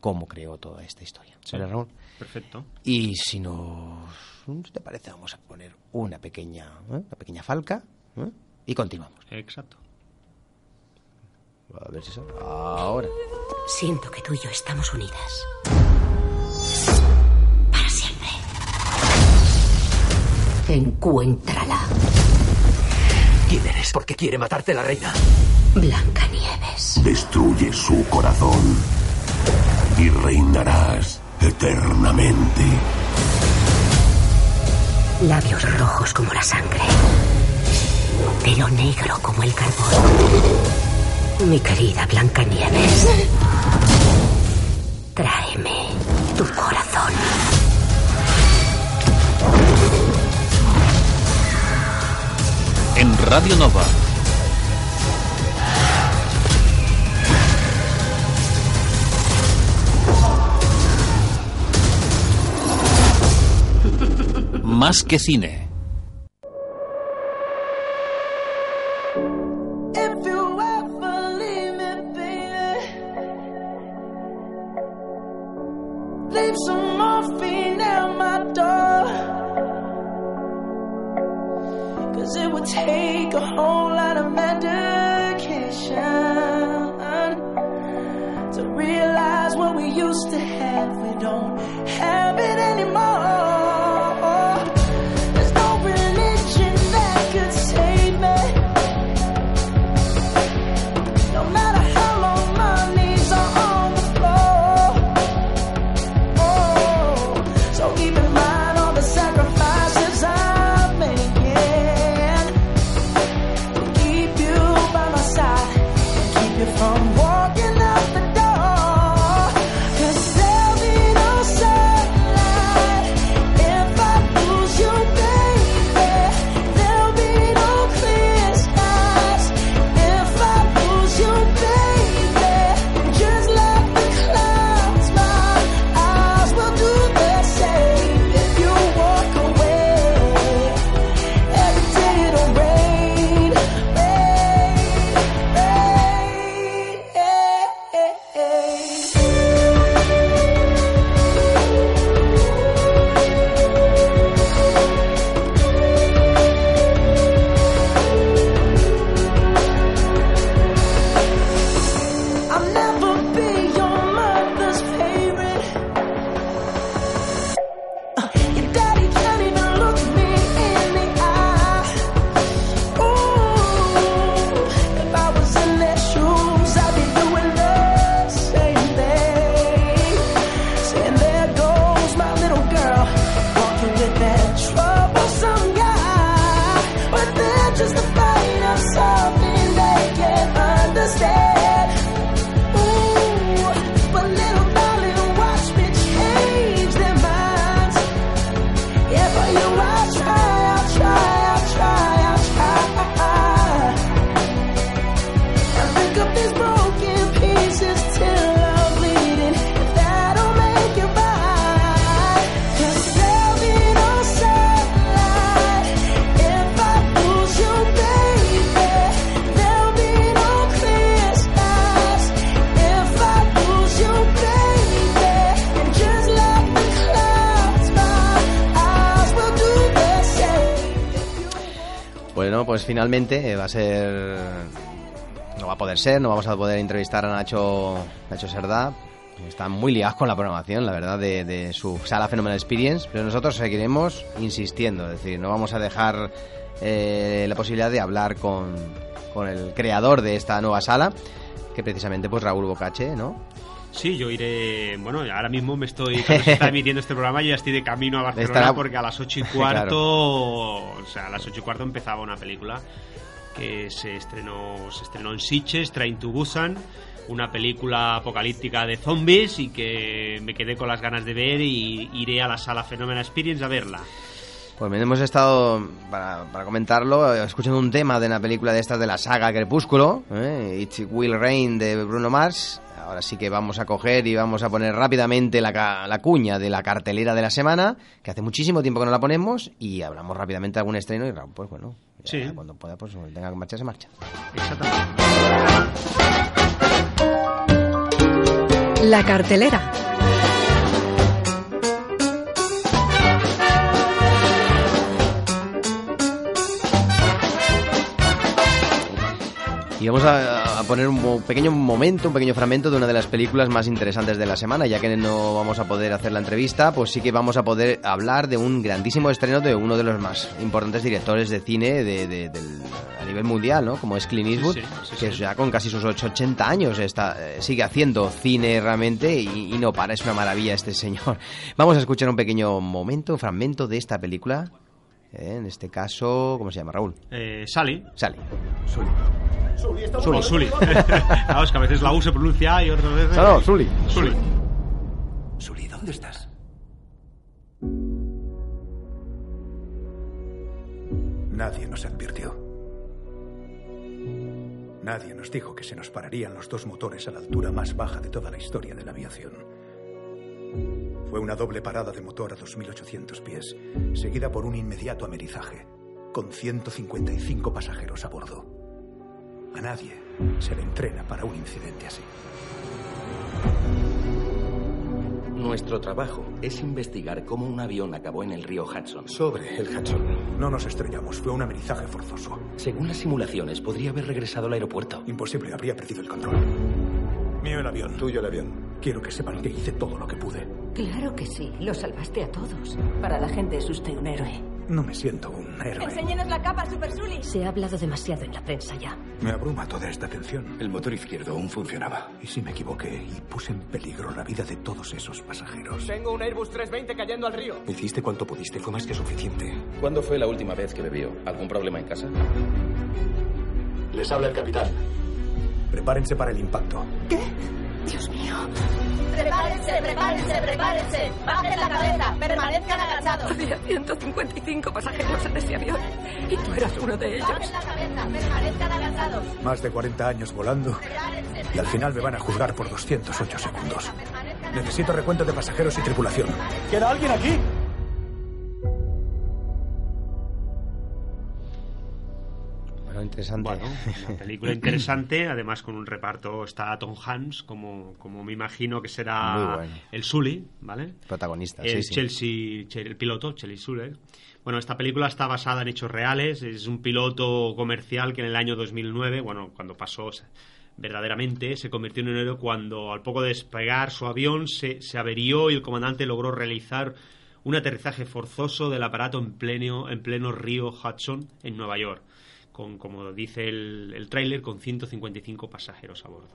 cómo creó toda esta historia. Raúl? Perfecto. Y si nos si te parece, vamos a poner una pequeña, ¿eh? una pequeña falca ¿eh? Y continuamos. Exacto. A ver si eso- Ahora. Siento que tú y yo estamos unidas. Para siempre. Encuéntrala. ¿Quién eres? ¿Por qué quiere matarte la reina? Blancanieves. Destruye su corazón y reinarás eternamente. Labios rojos como la sangre. Pelo negro como el carbón. Mi querida Blancanieves. Tráeme tu corazón. En Radio Nova. Más que cine. To realize what we used to have. We don't have it anymore. Finalmente eh, va a ser. No va a poder ser, no vamos a poder entrevistar a Nacho, Nacho Serdá. Están muy liados con la programación, la verdad, de, su sala Phenomenal Experience, pero nosotros seguiremos insistiendo, es decir, no vamos a dejar eh, la posibilidad de hablar con, con el creador de esta nueva sala, que precisamente pues Raúl Bocache, ¿no? Sí, yo iré. Bueno, ahora mismo me estoy. Cuando se está emitiendo este programa, yo ya estoy de camino a Barcelona Estará- porque a las ocho y Claro. cuarto. O sea, a las ocho y cuarto empezaba una película que se estrenó, se estrenó en Sitges, Train to Busan. Una película apocalíptica de zombies y que me quedé con las ganas de ver y iré a la sala Phenomena Experience a verla. Pues bien, hemos estado, para, para comentarlo, escuchando un tema de una película de estas de la saga Crepúsculo, ¿eh? It Will Rain de Bruno Mars. Ahora sí que vamos a coger y vamos a poner rápidamente la, la cuña de la cartelera de la semana, que hace muchísimo tiempo que no la ponemos, y hablamos rápidamente de algún estreno y pues bueno, ya Sí. cuando pueda, pues tenga que marcharse, marcha. La cartelera. Y vamos a, a poner un pequeño momento, un pequeño fragmento de una de las películas más interesantes de la semana. Ya que no vamos a poder hacer la entrevista, pues sí que vamos a poder hablar de un grandísimo estreno de uno de los más importantes directores de cine de, de- del- a nivel mundial, ¿no? Como es Clint Eastwood, Sí, sí, que ya con casi sus 80 años está, eh, sigue haciendo cine realmente y, y no para. Es una maravilla este señor. Vamos a escuchar un pequeño momento, un fragmento de esta película. Eh, en este caso, ¿cómo se llama, Raúl? Eh, Sally. Sally. Sully. O Sully. Claro, es que a veces la U se pronuncia A y otras veces... No, no, Sully. Sully. Sully, ¿dónde estás? Nadie nos advirtió. Nadie nos dijo que se nos pararían los dos motores a la altura más baja de toda la historia de la aviación. Fue una doble parada de motor a 2.800 pies, seguida por un inmediato amerizaje, con 155 pasajeros a bordo. A nadie se le entrena para un incidente así. Nuestro trabajo es investigar cómo un avión acabó en el río Hudson. Sobre el Hudson. No nos estrellamos, fue un amerizaje forzoso. Según las simulaciones, podría haber regresado al aeropuerto. Imposible, habría perdido el control. Mío el avión. Tuyo el avión. Quiero que sepan que hice todo lo que pude. Claro que sí, lo salvaste a todos. Para la gente es usted un héroe. No me siento un héroe. Enséñenos la capa, Super Sully. Se ha hablado demasiado en la prensa ya. Me abruma toda esta tensión. El motor izquierdo aún funcionaba. ¿Y si me equivoqué y puse en peligro la vida de todos esos pasajeros? Tengo un Airbus 320 cayendo al río. Hiciste cuanto pudiste, fue más que suficiente. ¿Cuándo fue la última vez que bebió? ¿Algún problema en casa? Les habla el capitán. Prepárense para el impacto. Dios mío. Prepárense, prepárense, prepárense. Bajen la cabeza, permanezcan agachados. Había 155 pasajeros en ese avión. Y tú eras uno de ellos. Bajen la cabeza, permanezcan agachados. Más de 40 años volando y al final me van a juzgar por 208 segundos. Necesito recuento de pasajeros y tripulación. ¿Queda alguien aquí? Bueno, interesante. Bueno, una película interesante, además con un reparto está Tom Hanks, como, como me imagino que será bueno. el Sully, ¿vale? Protagonista, el sí. Chelsea, Che- el piloto, Chelsea Sully. Bueno, esta película está basada en hechos reales, es un piloto comercial que en el año 2009, bueno, cuando pasó verdaderamente, se convirtió en un héroe cuando al poco de despegar su avión se, se averió y el comandante logró realizar un aterrizaje forzoso del aparato en pleno, en pleno río Hudson en Nueva York, con, como dice el, el tráiler, con 155 pasajeros a bordo.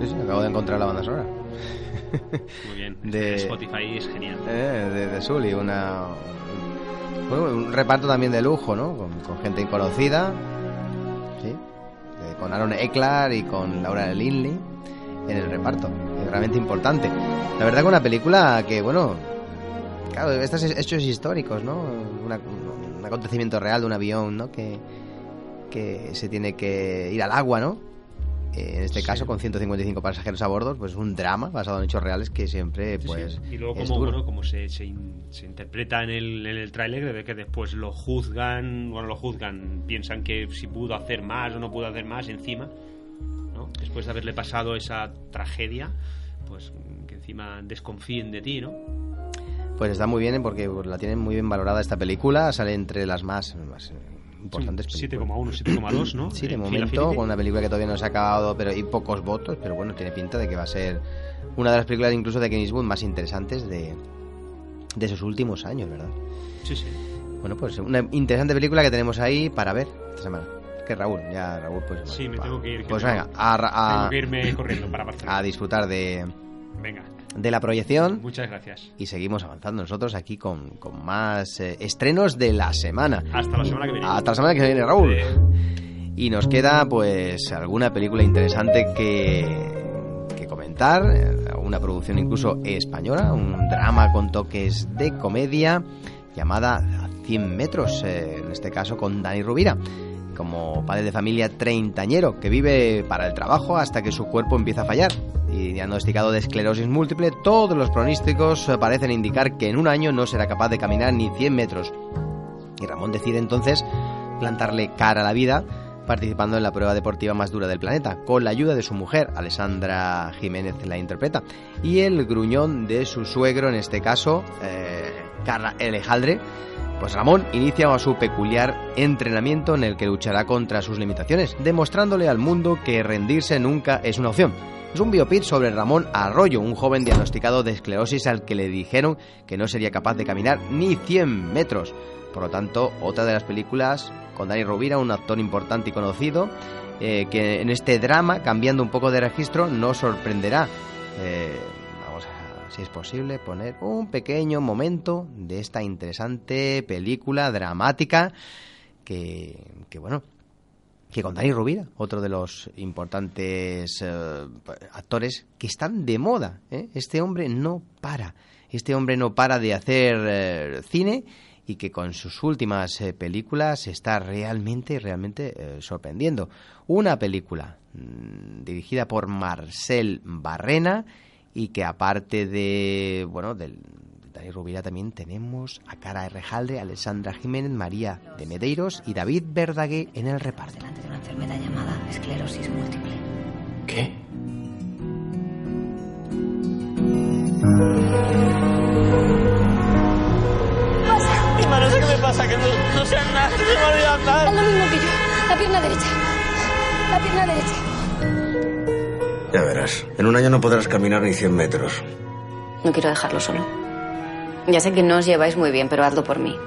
Sí, sí, acabo de encontrar la banda sonora. Muy bien, De- Spotify es genial. Eh, de, de Sully, una, bueno, un reparto también de lujo, ¿no? Con, con gente conocida, ¿sí? Eh, con Aaron Ecklar y con Laura Linley en el reparto. Es realmente importante. La verdad que una película que, bueno, claro, estos hechos históricos, ¿no? Una- un acontecimiento real de un avión, ¿no? Que, que se tiene que ir al agua, ¿no? Eh, en este Sí. caso, con 155 pasajeros a bordo, pues un drama basado en hechos reales que siempre, Sí, pues, sí. Y luego como, bueno, como se, se, in- se interpreta en el, en el tráiler, de que después lo juzgan, bueno, lo juzgan, piensan que si pudo hacer más o no pudo hacer más encima, ¿no? Después de haberle pasado esa tragedia, pues que encima desconfíen de ti, ¿no? Pues está muy bien ¿eh? porque la tienen muy bien valorada esta película, sale entre las más, más eh, importantes Sí, películas. 7,1, 7,2, ¿no? Sí, de En momento, con una película que todavía no se ha acabado, pero hay pocos votos, pero bueno, tiene pinta de que va a ser una de las películas incluso de Clint Eastwood más interesantes de, de sus últimos años, ¿verdad? Sí, sí. Bueno, pues una interesante película que tenemos ahí para ver esta semana. Que Raúl, ya Raúl, pues... Sí, me va. tengo que ir. que Pues venga, a, a- Tengo que irme corriendo para Barcelona. a disfrutar de, Venga, de la proyección. muchas gracias. Y seguimos avanzando nosotros aquí con, con más eh, estrenos de la semana. Hasta la semana que viene. Hasta la semana que viene, Raúl. Y nos queda pues alguna película interesante que, que comentar, una producción incluso española, un drama con toques de comedia llamada 100 metros, eh, en este caso con Dani Rubira, como padre de familia treintañero que vive para el trabajo hasta que su cuerpo empieza a fallar. Y diagnosticado de esclerosis múltiple, todos los pronósticos parecen indicar que en un año no será capaz de caminar ni 100 metros. Y Ramón decide entonces plantarle cara a la vida participando en la prueba deportiva más dura del planeta, con la ayuda de su mujer, Alessandra Jiménez la interpreta, y el gruñón de su suegro, en este caso, eh, Carla Alejandre, Pues Ramón inicia su peculiar entrenamiento en el que luchará contra sus limitaciones, demostrándole al mundo que rendirse nunca es una opción. Es un biopic sobre Ramón Arroyo, un joven diagnosticado de esclerosis al que le dijeron que no sería capaz de caminar ni 100 metros. Por lo tanto, otra de las películas con Dani Rovira, un actor importante y conocido, eh, que en este drama, cambiando un poco de registro, nos sorprenderá. Eh, si es posible, poner un pequeño momento de esta interesante película dramática que, que bueno, que con Dani Rovira, otro de los importantes eh, actores que están de moda. ¿eh? Este hombre no para, este hombre no para de hacer eh, cine y que con sus últimas eh, películas está realmente, realmente sorprendiendo. Una película mm, dirigida por Marcel Barrena y que aparte de, bueno, del de Dani Rovira también tenemos a Cara Rejalde, Alessandra Jiménez, María de Medeiros y David Verdaguer en el reparto. de una enfermedad llamada esclerosis múltiple. ¿Qué? No qué me pasa, que no, no sé nada, se me andar. Lo mismo que yo. La pierna derecha. La pierna derecha. Ya verás, en un año no podrás caminar ni 100 metros. No quiero dejarlo solo. Ya sé que no os lleváis muy bien, pero hazlo por mí.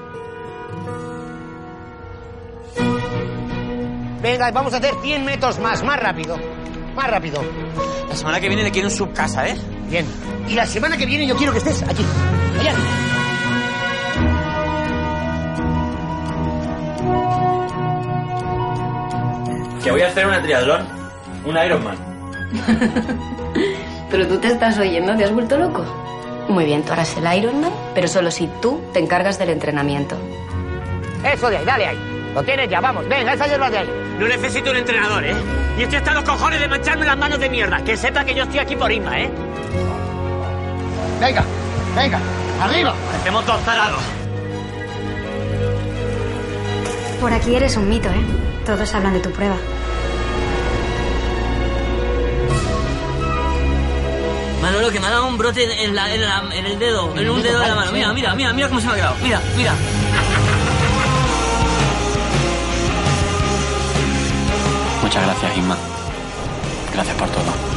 Venga, vamos a hacer 100 metros más, más rápido. Más rápido. La semana que viene le quiero en su casa, ¿eh? Bien. Y la semana que viene yo quiero que estés aquí. Allá. Que voy a hacer una triatlón. Un Ironman. Pero tú te estás oyendo, ¿te has vuelto loco? Muy bien, tú harás el Ironman, pero solo si tú te encargas del entrenamiento. Eso de ahí, dale ahí. Lo tienes ya, vamos. Venga, esa hierba de ahí. No necesito un entrenador, ¿eh? Y estoy hasta los cojones de mancharme las manos de mierda. Que sepa que yo estoy aquí por Isma, ¿eh? Venga, venga. Arriba. Hacemos dos tarados. Por aquí eres un mito, ¿eh? Todos hablan de tu prueba. Manolo, que me ha dado un brote en, la- en el dedo, en un dedo de la mano. Mira, mira, mira, mira cómo se me ha quedado. Mira, mira. Muchas gracias, Isma. Gracias por todo.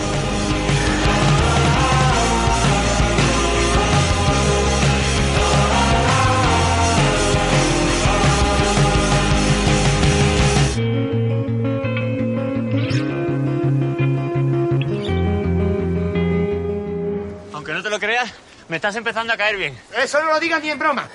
Me estás empezando a caer bien. Eso no lo digas ni en broma.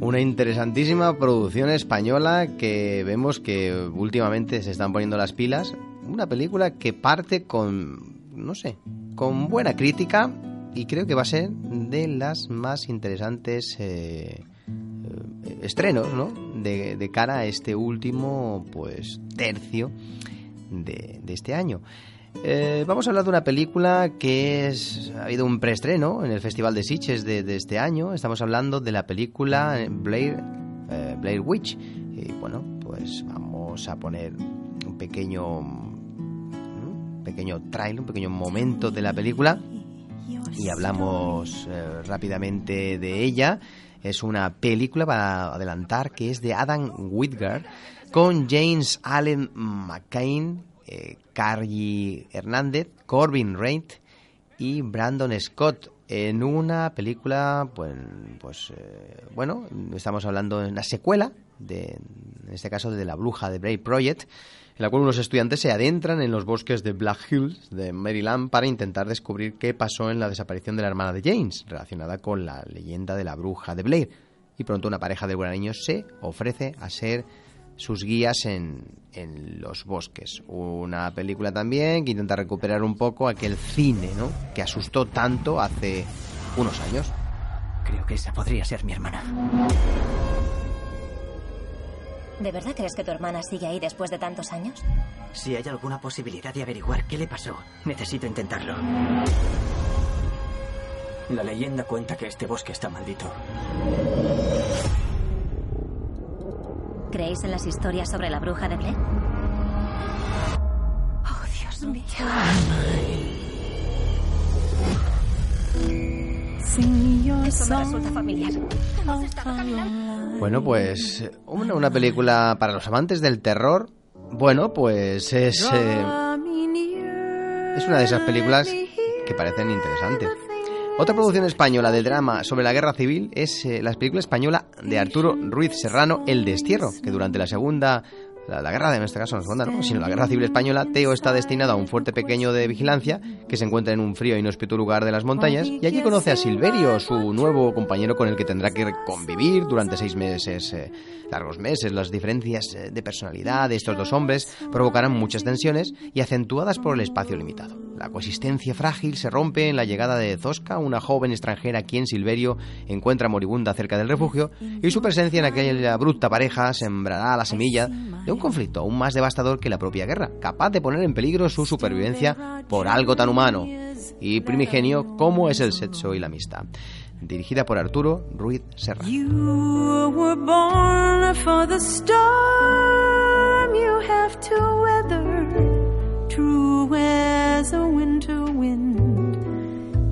Una interesantísima producción española que vemos que últimamente se están poniendo las pilas. Una película que parte con, no sé, con buena crítica y creo que va a ser de las más interesantes eh, eh, estrenos, ¿no? De, de cara a este último, pues, tercio de, de este año. Eh, vamos a hablar de una película que es, ha habido un preestreno en el Festival de Sitges de, este año. Estamos hablando de la película Blair, eh, Witch. Y bueno, pues vamos a poner un pequeño, un pequeño trailer, un pequeño momento de la película y hablamos eh, rápidamente de ella. Es una película para adelantar que es de Adam Whitgard con James Allen McCain, eh, Carly Hernández, Corbin Reid y Brandon Scott en una película, pues, pues eh, bueno, estamos hablando de una secuela, de, en este caso de La Bruja de Brave Project, en la cual unos estudiantes se adentran en los bosques de Black Hills de Maryland para intentar descubrir qué pasó en la desaparición de la hermana de James, relacionada con la leyenda de la bruja de Blair. Y pronto una pareja de niños se ofrece a ser sus guías en, en los bosques. Una película también que intenta recuperar un poco aquel cine, ¿no? Que asustó tanto hace unos años. Creo que esa podría ser mi hermana. ¿De verdad crees que tu hermana sigue ahí después de tantos años? Si hay alguna posibilidad de averiguar qué le pasó, necesito intentarlo. La leyenda cuenta que este bosque está maldito. ¿Creéis en las historias sobre la bruja de Blair? Oh, Dios mío. Sing me resulta familiar. Hemos estado caminando. Bueno, pues una, una película para los amantes del terror. Bueno, pues es, eh, es una de esas películas que parecen interesantes. Otra producción española de drama sobre la guerra civil es eh, la película española de Arturo Ruiz Serrano, El Destierro, que durante la segunda la, la guerra, en este caso no segunda, no, sino la guerra civil española, Teo está destinado a un fuerte pequeño de vigilancia que se encuentra en un frío e inhóspito lugar de las montañas y allí conoce a Silverio, su nuevo compañero con el que tendrá que convivir durante seis meses, eh, largos meses. Las diferencias eh, de personalidad de estos dos hombres provocarán muchas tensiones y acentuadas por el espacio limitado. La coexistencia frágil se rompe en la llegada de Zosca, una joven extranjera a quien Silverio encuentra moribunda cerca del refugio, y su presencia en aquella abrupta pareja sembrará la semilla de un conflicto aún más devastador que la propia guerra, capaz de poner en peligro su supervivencia por algo tan humano y primigenio como es el sexo y la amistad. Dirigida por Arturo Ruiz Serrano.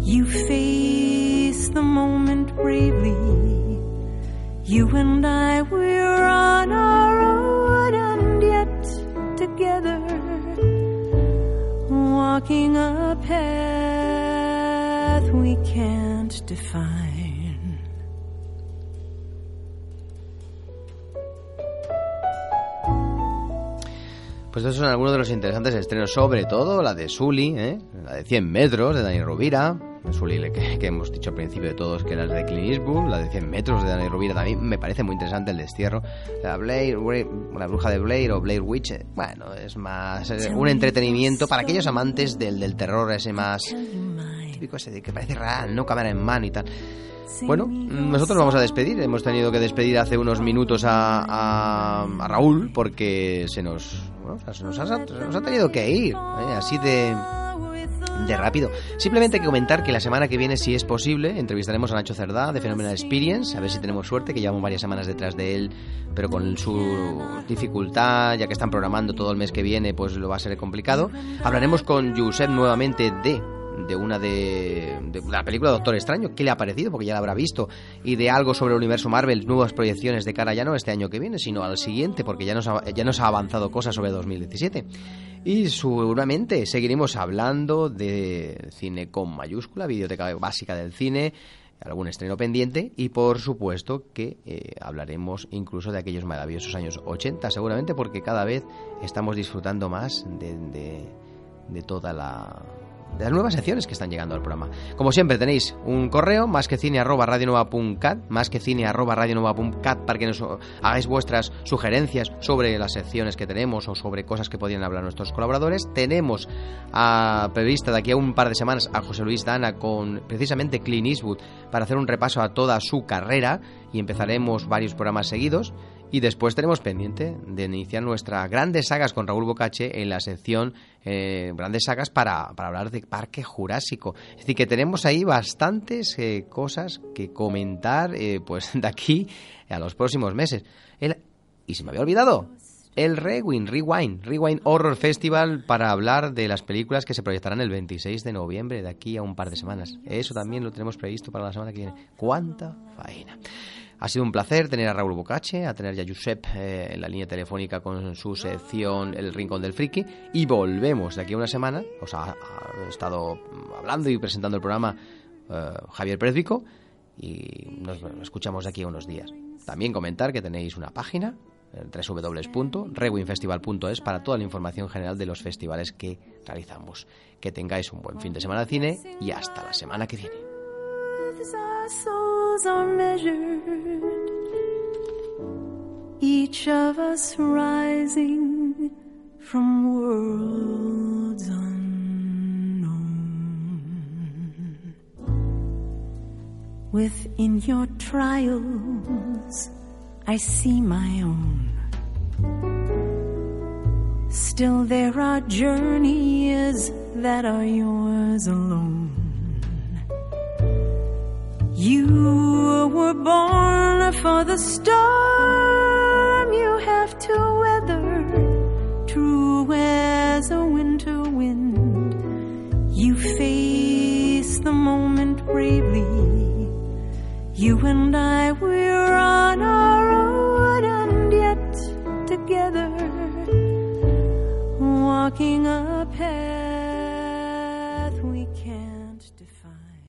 You face the moment bravely. You and I, we're on our together, walking a path we can't Pues estos son algunos de los interesantes estrenos, sobre todo la de Sully, ¿eh? la de 100 metros de Dani Rovira. Sully, que, que hemos dicho al principio de todos que era la de Clint Eastwood, la de 100 metros de Dani Rovira también me parece muy interesante el destierro. La Blair, la bruja de Blair o Blair Witch, eh, bueno, es más eh, un entretenimiento para aquellos amantes del, del terror ese más típico ese de que parece real, no cámara en mano y tal. Bueno, nosotros vamos a despedir. Hemos tenido que despedir hace unos minutos a, a- a Raúl porque se nos, nos, ha, tenido que ir, ¿eh? así de, de rápido. Simplemente hay que comentar que la semana que viene, si es posible, entrevistaremos a Nacho Cerdá de Phenomenal Experience, a ver si tenemos suerte, que llevamos varias semanas detrás de él, pero con su dificultad, ya que están programando todo el mes que viene, pues lo va a ser complicado. Hablaremos con Josep nuevamente de de una de, de la película Doctor Extraño, qué le ha parecido, porque ya la habrá visto, y de algo sobre el universo Marvel, nuevas proyecciones de cara ya no este año que viene, sino al siguiente, porque ya nos ha, ya nos ha avanzado cosas sobre 2017. Y seguramente seguiremos hablando de cine con mayúscula, videoteca básica del cine, algún estreno pendiente y por supuesto que eh, hablaremos incluso de aquellos maravillosos años 80 seguramente porque cada vez estamos disfrutando más de, de toda la de las nuevas secciones que están llegando al programa. Como siempre tenéis un correo más que cine radionova.cat, más que cine arroba radionova.cat para que nos hagáis vuestras sugerencias sobre las secciones que tenemos o sobre cosas que podrían hablar nuestros colaboradores. Tenemos a prevista de aquí a un par de semanas a José Luis Dana con precisamente Clint Eastwood para hacer un repaso a toda su carrera y empezaremos varios programas seguidos. Y después tenemos pendiente de iniciar nuestras grandes sagas con Raúl Bocache en la sección eh, Grandes Sagas para, para hablar de Parque Jurásico. Es decir, que tenemos ahí bastantes eh, cosas que comentar eh, pues de aquí a los próximos meses. El- y se me había olvidado, el Rewind, Rewind, Rewind Horror Festival para hablar de las películas que se proyectarán el 26 de noviembre, de aquí a un par de semanas. Eso también lo tenemos previsto para la semana que viene. ¡Cuánta faena! Ha sido un placer tener a Raúl Bocache, a tener ya a Josep eh, en la línea telefónica con su sección El Rincón del Friki. Y volvemos de aquí a una semana. Os ha, ha estado hablando y presentando el programa eh, Javier Pérez. Y nos escuchamos de aquí a unos días. También comentar que tenéis una página en www.rewinfestival.es para toda la información general de los festivales que realizamos. Que tengáis un buen fin de semana de cine y hasta la semana que viene. Souls are measured, each of us rising from worlds unknown. Within your trials, I see my own. Still, there are journeys that are yours alone. You were born for the storm you have to weather, true as a winter wind. You face the moment bravely. night we're on our own and yet together, walking a path